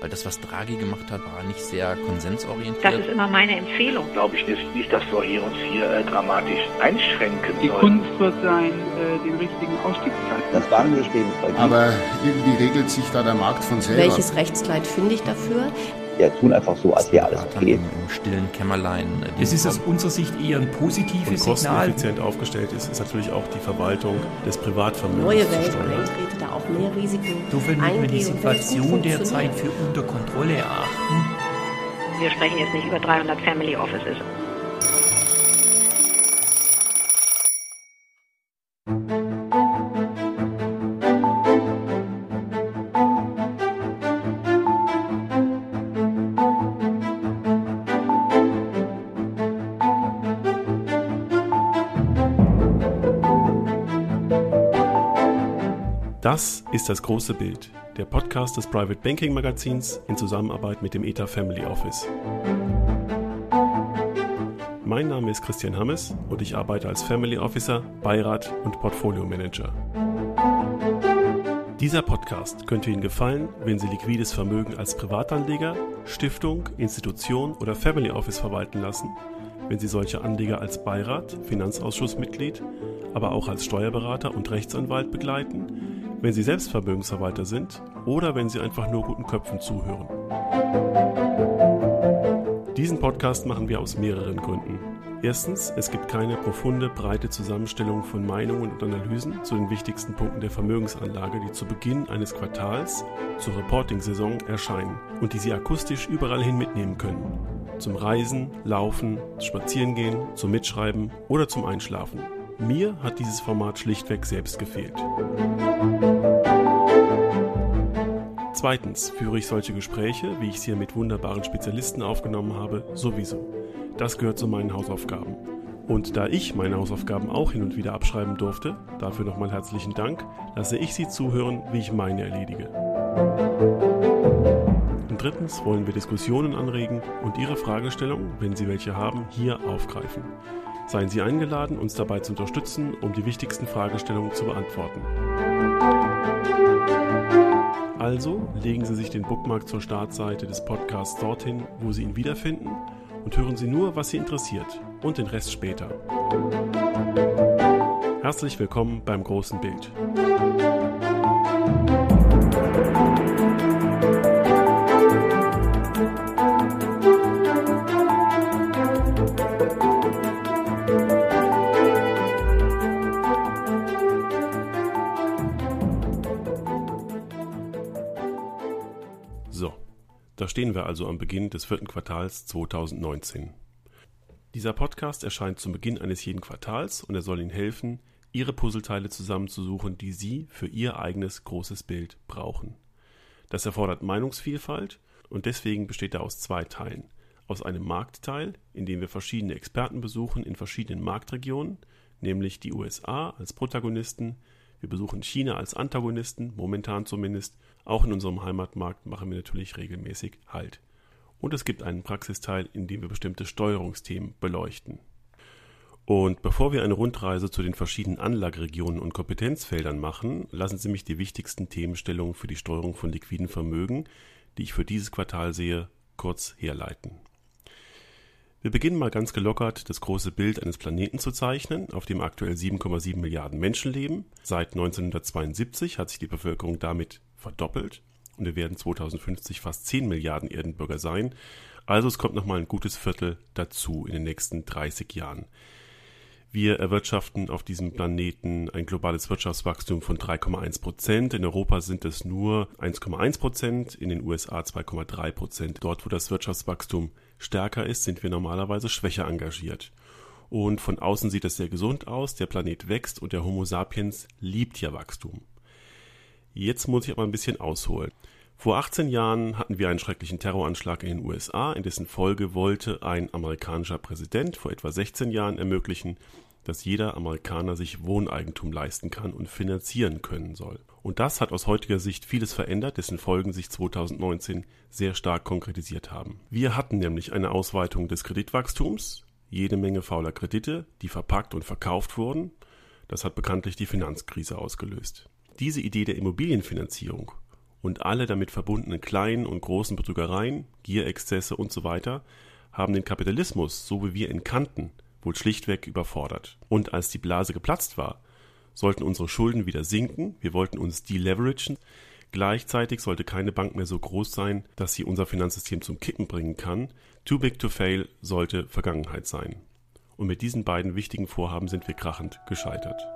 Weil das, was Draghi gemacht hat, war nicht sehr konsensorientiert. Das ist immer meine Empfehlung. Glaube ich nicht, nicht dass wir hier uns hier äh, dramatisch einschränken Die sollen. Kunst wird sein, äh, den richtigen Ausstiegszeitpunkt. Das Bahnhöchstlebenszeit. Aber irgendwie regelt sich da der Markt von selber. Welches Rechtskleid finde ich dafür? Wir tun einfach so, als wäre alles okay. im, im stillen Kämmerlein. äh, Es ist aus unserer Sicht eher ein positives und Signal. kosteneffizient aufgestellt ist, ist natürlich auch die Verwaltung des Privatvermögens Neue Welt eintrete, da auch mehr Risiken Insofern müssen wir die Situation derzeit für unter Kontrolle erachten. Wir sprechen jetzt nicht über 300 Family Offices. Das ist das große Bild, der Podcast des Private Banking Magazins in Zusammenarbeit mit dem ETA Family Office. Mein Name ist Christian Hammes und ich arbeite als Family Officer, Beirat und Portfolio Manager. Dieser Podcast könnte Ihnen gefallen, wenn Sie liquides Vermögen als Privatanleger, Stiftung, Institution oder Family Office verwalten lassen, wenn Sie solche Anleger als Beirat, Finanzausschussmitglied, aber auch als Steuerberater und Rechtsanwalt begleiten, wenn Sie selbst Vermögensverwalter sind oder wenn Sie einfach nur guten Köpfen zuhören. Diesen Podcast machen wir aus mehreren Gründen. Erstens, es gibt keine profunde, breite Zusammenstellung von Meinungen und Analysen zu den wichtigsten Punkten der Vermögensanlage, die zu Beginn eines Quartals zur Reporting-Saison erscheinen und die Sie akustisch überall hin mitnehmen können. Zum Reisen, Laufen, Spazierengehen, zum Mitschreiben oder zum Einschlafen. Mir hat dieses Format schlichtweg selbst gefehlt. Zweitens führe ich solche Gespräche, wie ich sie hier mit wunderbaren Spezialisten aufgenommen habe, sowieso. Das gehört zu meinen Hausaufgaben. Und da ich meine Hausaufgaben auch hin und wieder abschreiben durfte, dafür nochmal herzlichen Dank, lasse ich Sie zuhören, wie ich meine erledige. Und drittens wollen wir Diskussionen anregen und Ihre Fragestellungen, wenn Sie welche haben, hier aufgreifen. Seien Sie eingeladen, uns dabei zu unterstützen, um die wichtigsten Fragestellungen zu beantworten. Also legen Sie sich den Bookmark zur Startseite des Podcasts dorthin, wo Sie ihn wiederfinden und hören Sie nur, was Sie interessiert und den Rest später. Herzlich willkommen beim großen Bild. Da stehen wir also am Beginn des vierten Quartals 2019. Dieser Podcast erscheint zum Beginn eines jeden Quartals und er soll Ihnen helfen, Ihre Puzzleteile zusammenzusuchen, die Sie für Ihr eigenes großes Bild brauchen. Das erfordert Meinungsvielfalt und deswegen besteht er aus zwei Teilen. Aus einem Marktteil, in dem wir verschiedene Experten besuchen in verschiedenen Marktregionen, nämlich die USA als Protagonisten, wir besuchen China als Antagonisten, momentan zumindest. Auch in unserem Heimatmarkt machen wir natürlich regelmäßig Halt. Und es gibt einen Praxisteil, in dem wir bestimmte Steuerungsthemen beleuchten. Und bevor wir eine Rundreise zu den verschiedenen Anlageregionen und Kompetenzfeldern machen, lassen Sie mich die wichtigsten Themenstellungen für die Steuerung von liquiden Vermögen, die ich für dieses Quartal sehe, kurz herleiten. Wir beginnen mal ganz gelockert, das große Bild eines Planeten zu zeichnen, auf dem aktuell 7,7 Milliarden Menschen leben. Seit 1972 hat sich die Bevölkerung damit verdoppelt und wir werden 2050 fast 10 Milliarden Erdenbürger sein. Also es kommt nochmal ein gutes Viertel dazu in den nächsten 30 Jahren. Wir erwirtschaften auf diesem Planeten ein globales Wirtschaftswachstum von 3,1 Prozent. In Europa sind es nur 1,1 Prozent, in den USA 2,3 Prozent. Dort, wo das Wirtschaftswachstum stärker ist, sind wir normalerweise schwächer engagiert. Und von außen sieht es sehr gesund aus. Der Planet wächst und der Homo sapiens liebt ja Wachstum. Jetzt muss ich aber ein bisschen ausholen. Vor 18 Jahren hatten wir einen schrecklichen Terroranschlag in den USA, in dessen Folge wollte ein amerikanischer Präsident vor etwa 16 Jahren ermöglichen, dass jeder Amerikaner sich Wohneigentum leisten kann und finanzieren können soll. Und das hat aus heutiger Sicht vieles verändert, dessen Folgen sich 2019 sehr stark konkretisiert haben. Wir hatten nämlich eine Ausweitung des Kreditwachstums, jede Menge fauler Kredite, die verpackt und verkauft wurden. Das hat bekanntlich die Finanzkrise ausgelöst. Diese Idee der Immobilienfinanzierung und alle damit verbundenen kleinen und großen Betrügereien, Gierexzesse und so weiter haben den Kapitalismus, so wie wir ihn kannten, wohl schlichtweg überfordert. Und als die Blase geplatzt war, sollten unsere Schulden wieder sinken, wir wollten uns deleveragen, gleichzeitig sollte keine Bank mehr so groß sein, dass sie unser Finanzsystem zum Kippen bringen kann, too big to fail sollte Vergangenheit sein. Und mit diesen beiden wichtigen Vorhaben sind wir krachend gescheitert.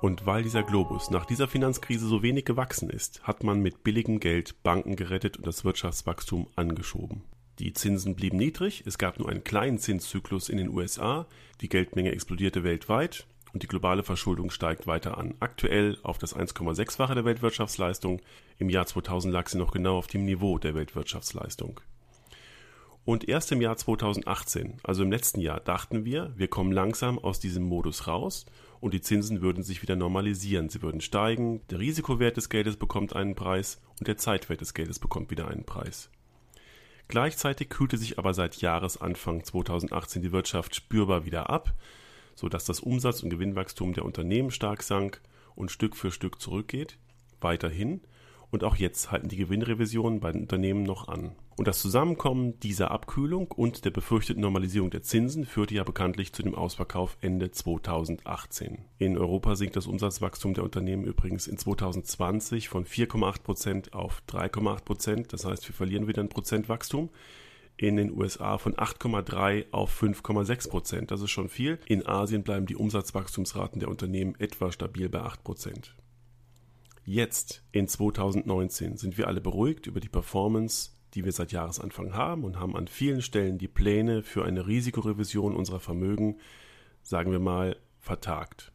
Und weil dieser Globus nach dieser Finanzkrise so wenig gewachsen ist, hat man mit billigem Geld Banken gerettet und das Wirtschaftswachstum angeschoben. Die Zinsen blieben niedrig, es gab nur einen kleinen Zinszyklus in den USA, die Geldmenge explodierte weltweit und die globale Verschuldung steigt weiter an. Aktuell auf das 1,6-fache der Weltwirtschaftsleistung, im Jahr 2000 lag sie noch genau auf dem Niveau der Weltwirtschaftsleistung. Und erst im Jahr 2018, also im letzten Jahr, dachten wir, wir kommen langsam aus diesem Modus raus und die Zinsen würden sich wieder normalisieren. Sie würden steigen, der Risikowert des Geldes bekommt einen Preis und der Zeitwert des Geldes bekommt wieder einen Preis. Gleichzeitig kühlte sich aber seit Jahresanfang 2018 die Wirtschaft spürbar wieder ab, sodass das Umsatz- und Gewinnwachstum der Unternehmen stark sank und Stück für Stück zurückgeht, weiterhin und auch jetzt halten die Gewinnrevisionen bei den Unternehmen noch an. Und das Zusammenkommen dieser Abkühlung und der befürchteten Normalisierung der Zinsen führte ja bekanntlich zu dem Ausverkauf Ende 2018. In Europa sinkt das Umsatzwachstum der Unternehmen übrigens in 2020 von 4,8 Prozent auf 3,8 Prozent. Das heißt, wir verlieren wieder ein Prozent Wachstum in den USA von 8,3 auf 5,6 Prozent. Das ist schon viel. In Asien bleiben die Umsatzwachstumsraten der Unternehmen etwa stabil bei 8 Prozent. Jetzt, in 2019, sind wir alle beruhigt über die Performance, die wir seit Jahresanfang haben und haben an vielen Stellen die Pläne für eine Risikorevision unserer Vermögen, sagen wir mal, vertagt.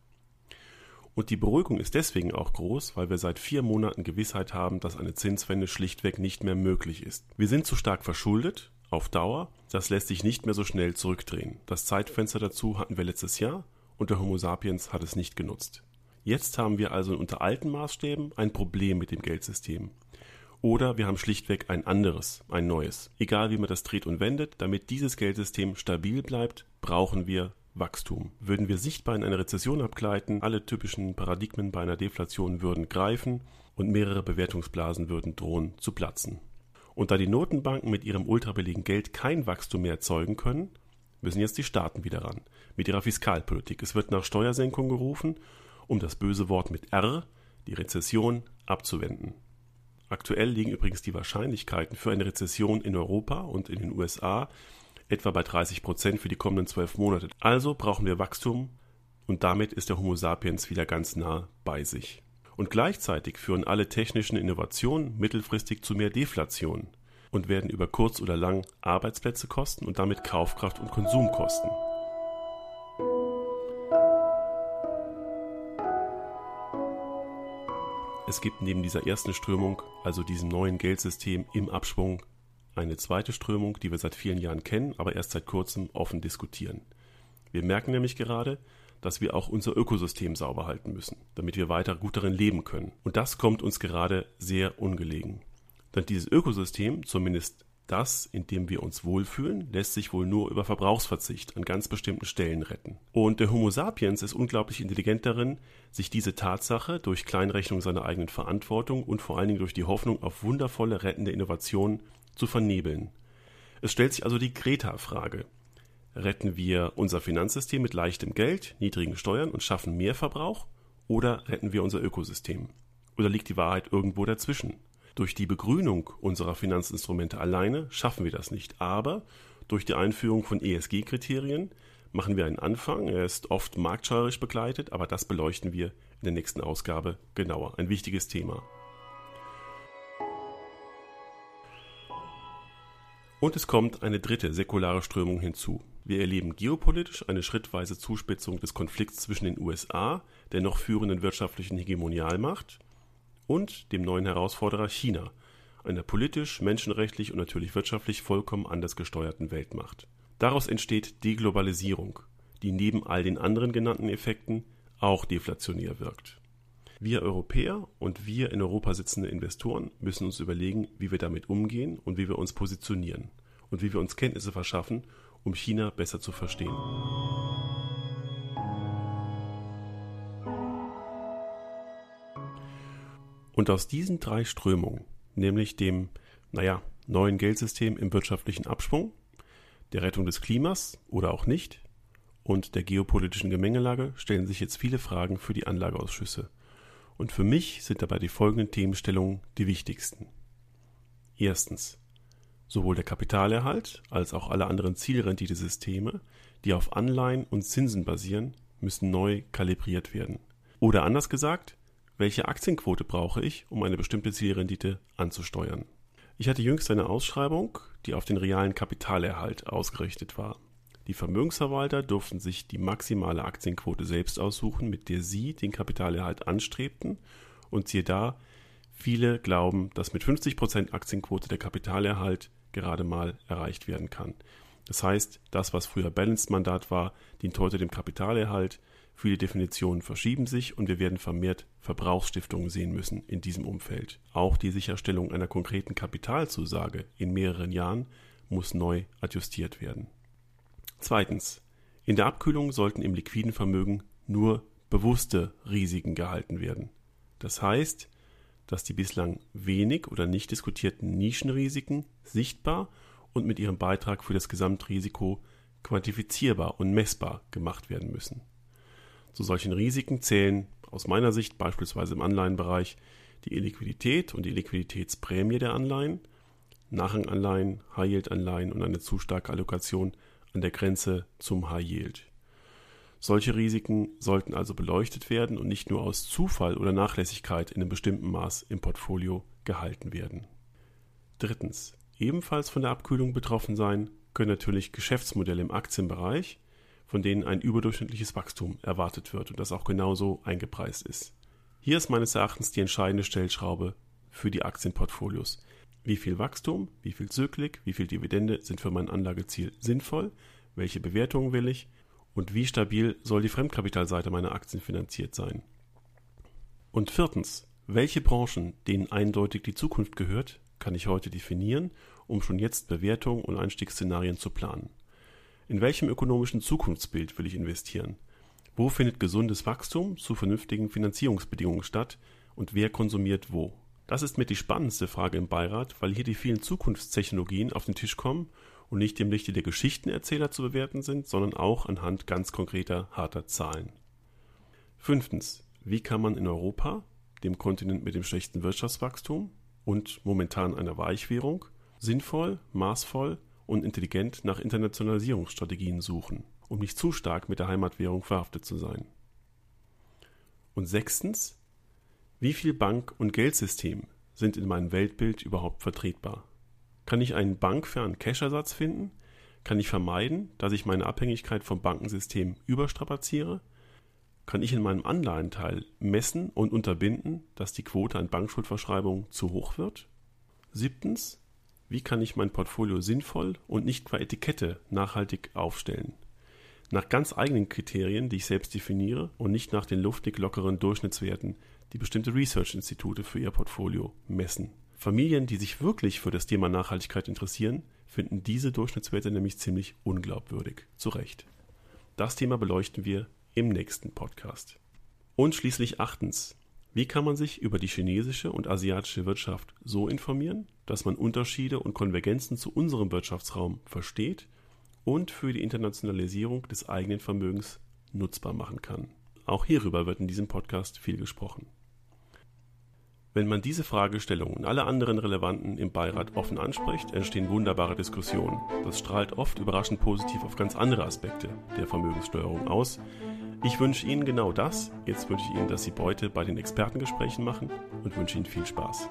Und die Beruhigung ist deswegen auch groß, weil wir seit vier Monaten Gewissheit haben, dass eine Zinswende schlichtweg nicht mehr möglich ist. Wir sind zu stark verschuldet, auf Dauer, das lässt sich nicht mehr so schnell zurückdrehen. Das Zeitfenster dazu hatten wir letztes Jahr und der Homo sapiens hat es nicht genutzt. Jetzt haben wir also unter alten Maßstäben ein Problem mit dem Geldsystem. Oder wir haben schlichtweg ein anderes, ein neues. Egal wie man das dreht und wendet, damit dieses Geldsystem stabil bleibt, brauchen wir Wachstum. Würden wir sichtbar in eine Rezession abgleiten, alle typischen Paradigmen bei einer Deflation würden greifen und mehrere Bewertungsblasen würden drohen zu platzen. Und da die Notenbanken mit ihrem ultrabilligen Geld kein Wachstum mehr erzeugen können, müssen jetzt die Staaten wieder ran. Mit ihrer Fiskalpolitik. Es wird nach Steuersenkung gerufen um das böse Wort mit R, die Rezession, abzuwenden. Aktuell liegen übrigens die Wahrscheinlichkeiten für eine Rezession in Europa und in den USA etwa bei 30 Prozent für die kommenden zwölf Monate. Also brauchen wir Wachstum und damit ist der Homo sapiens wieder ganz nah bei sich. Und gleichzeitig führen alle technischen Innovationen mittelfristig zu mehr Deflation und werden über kurz oder lang Arbeitsplätze kosten und damit Kaufkraft und Konsum kosten. Es gibt neben dieser ersten Strömung, also diesem neuen Geldsystem im Abschwung, eine zweite Strömung, die wir seit vielen Jahren kennen, aber erst seit kurzem offen diskutieren. Wir merken nämlich gerade, dass wir auch unser Ökosystem sauber halten müssen, damit wir weiter gut darin leben können. Und das kommt uns gerade sehr ungelegen. Denn dieses Ökosystem, zumindest das, in dem wir uns wohlfühlen, lässt sich wohl nur über Verbrauchsverzicht an ganz bestimmten Stellen retten. Und der Homo sapiens ist unglaublich intelligent darin, sich diese Tatsache durch Kleinrechnung seiner eigenen Verantwortung und vor allen Dingen durch die Hoffnung auf wundervolle rettende Innovationen zu vernebeln. Es stellt sich also die Greta-Frage. Retten wir unser Finanzsystem mit leichtem Geld, niedrigen Steuern und schaffen mehr Verbrauch? Oder retten wir unser Ökosystem? Oder liegt die Wahrheit irgendwo dazwischen? Durch die Begrünung unserer Finanzinstrumente alleine schaffen wir das nicht, aber durch die Einführung von ESG-Kriterien machen wir einen Anfang. Er ist oft marktschreierisch begleitet, aber das beleuchten wir in der nächsten Ausgabe genauer. Ein wichtiges Thema. Und es kommt eine dritte säkulare Strömung hinzu. Wir erleben geopolitisch eine schrittweise Zuspitzung des Konflikts zwischen den USA, der noch führenden wirtschaftlichen Hegemonialmacht, und dem neuen Herausforderer China, einer politisch, menschenrechtlich und natürlich wirtschaftlich vollkommen anders gesteuerten Weltmacht. Daraus entsteht Deglobalisierung, die neben all den anderen genannten Effekten auch deflationär wirkt. Wir Europäer und wir in Europa sitzende Investoren müssen uns überlegen, wie wir damit umgehen und wie wir uns positionieren und wie wir uns Kenntnisse verschaffen, um China besser zu verstehen. Und aus diesen drei Strömungen, nämlich dem, naja, neuen Geldsystem im wirtschaftlichen Abschwung, der Rettung des Klimas oder auch nicht und der geopolitischen Gemengelage stellen sich jetzt viele Fragen für die Anlageausschüsse. Und für mich sind dabei die folgenden Themenstellungen die wichtigsten. Erstens. Sowohl der Kapitalerhalt als auch alle anderen Zielrenditesysteme, die auf Anleihen und Zinsen basieren, müssen neu kalibriert werden. Oder anders gesagt, welche Aktienquote brauche ich, um eine bestimmte Zielrendite anzusteuern? Ich hatte jüngst eine Ausschreibung, die auf den realen Kapitalerhalt ausgerichtet war. Die Vermögensverwalter durften sich die maximale Aktienquote selbst aussuchen, mit der sie den Kapitalerhalt anstrebten. Und siehe da, viele glauben, dass mit 50% Aktienquote der Kapitalerhalt gerade mal erreicht werden kann. Das heißt, das, was früher Balanced-Mandat war, dient heute dem Kapitalerhalt. Viele Definitionen verschieben sich und wir werden vermehrt Verbrauchsstiftungen sehen müssen in diesem Umfeld. Auch die Sicherstellung einer konkreten Kapitalzusage in mehreren Jahren muss neu adjustiert werden. Zweitens. In der Abkühlung sollten im liquiden Vermögen nur bewusste Risiken gehalten werden. Das heißt, dass die bislang wenig oder nicht diskutierten Nischenrisiken sichtbar und mit ihrem Beitrag für das Gesamtrisiko quantifizierbar und messbar gemacht werden müssen. Zu solchen Risiken zählen aus meiner Sicht beispielsweise im Anleihenbereich die Illiquidität und die Liquiditätsprämie der Anleihen, Nachranganleihen, High-Yield-Anleihen und eine zu starke Allokation an der Grenze zum High Yield. Solche Risiken sollten also beleuchtet werden und nicht nur aus Zufall oder Nachlässigkeit in einem bestimmten Maß im Portfolio gehalten werden. Drittens. Ebenfalls von der Abkühlung betroffen sein können natürlich Geschäftsmodelle im Aktienbereich, von denen ein überdurchschnittliches Wachstum erwartet wird und das auch genauso eingepreist ist. Hier ist meines Erachtens die entscheidende Stellschraube für die Aktienportfolios. Wie viel Wachstum, wie viel Zyklik, wie viel Dividende sind für mein Anlageziel sinnvoll, welche Bewertungen will ich und wie stabil soll die Fremdkapitalseite meiner Aktien finanziert sein. Und viertens, welche Branchen, denen eindeutig die Zukunft gehört, kann ich heute definieren, um schon jetzt Bewertungen und Einstiegsszenarien zu planen. In welchem ökonomischen Zukunftsbild will ich investieren? Wo findet gesundes Wachstum zu vernünftigen Finanzierungsbedingungen statt und wer konsumiert wo? Das ist mit die spannendste Frage im Beirat, weil hier die vielen Zukunftstechnologien auf den Tisch kommen und nicht im Lichte der Geschichtenerzähler zu bewerten sind, sondern auch anhand ganz konkreter, harter Zahlen. Fünftens. Wie kann man in Europa, dem Kontinent mit dem schlechten Wirtschaftswachstum und momentan einer Weichwährung, sinnvoll, maßvoll und intelligent nach Internationalisierungsstrategien suchen, um nicht zu stark mit der Heimatwährung verhaftet zu sein? Und sechstens. Wie viel Bank- und Geldsystem sind in meinem Weltbild überhaupt vertretbar? Kann ich einen bankfernen Cash-Ersatz finden? Kann ich vermeiden, dass ich meine Abhängigkeit vom Bankensystem überstrapaziere? Kann ich in meinem Anleihenteil messen und unterbinden, dass die Quote an Bankschuldverschreibungen zu hoch wird? Siebtens, wie kann ich mein Portfolio sinnvoll und nicht qua Etikette nachhaltig aufstellen? Nach ganz eigenen Kriterien, die ich selbst definiere und nicht nach den luftig lockeren Durchschnittswerten, die bestimmte Research-Institute für ihr Portfolio messen. Familien, die sich wirklich für das Thema Nachhaltigkeit interessieren, finden diese Durchschnittswerte nämlich ziemlich unglaubwürdig. Zu Recht. Das Thema beleuchten wir im nächsten Podcast. Und schließlich achtens. Wie kann man sich über die chinesische und asiatische Wirtschaft so informieren, dass man Unterschiede und Konvergenzen zu unserem Wirtschaftsraum versteht und für die Internationalisierung des eigenen Vermögens nutzbar machen kann? Auch hierüber wird in diesem Podcast viel gesprochen. Wenn man diese Fragestellung und alle anderen relevanten im Beirat offen anspricht, entstehen wunderbare Diskussionen. Das strahlt oft überraschend positiv auf ganz andere Aspekte der Vermögenssteuerung aus. Ich wünsche Ihnen genau das. Jetzt wünsche ich Ihnen, dass Sie Beute bei den Expertengesprächen machen und wünsche Ihnen viel Spaß.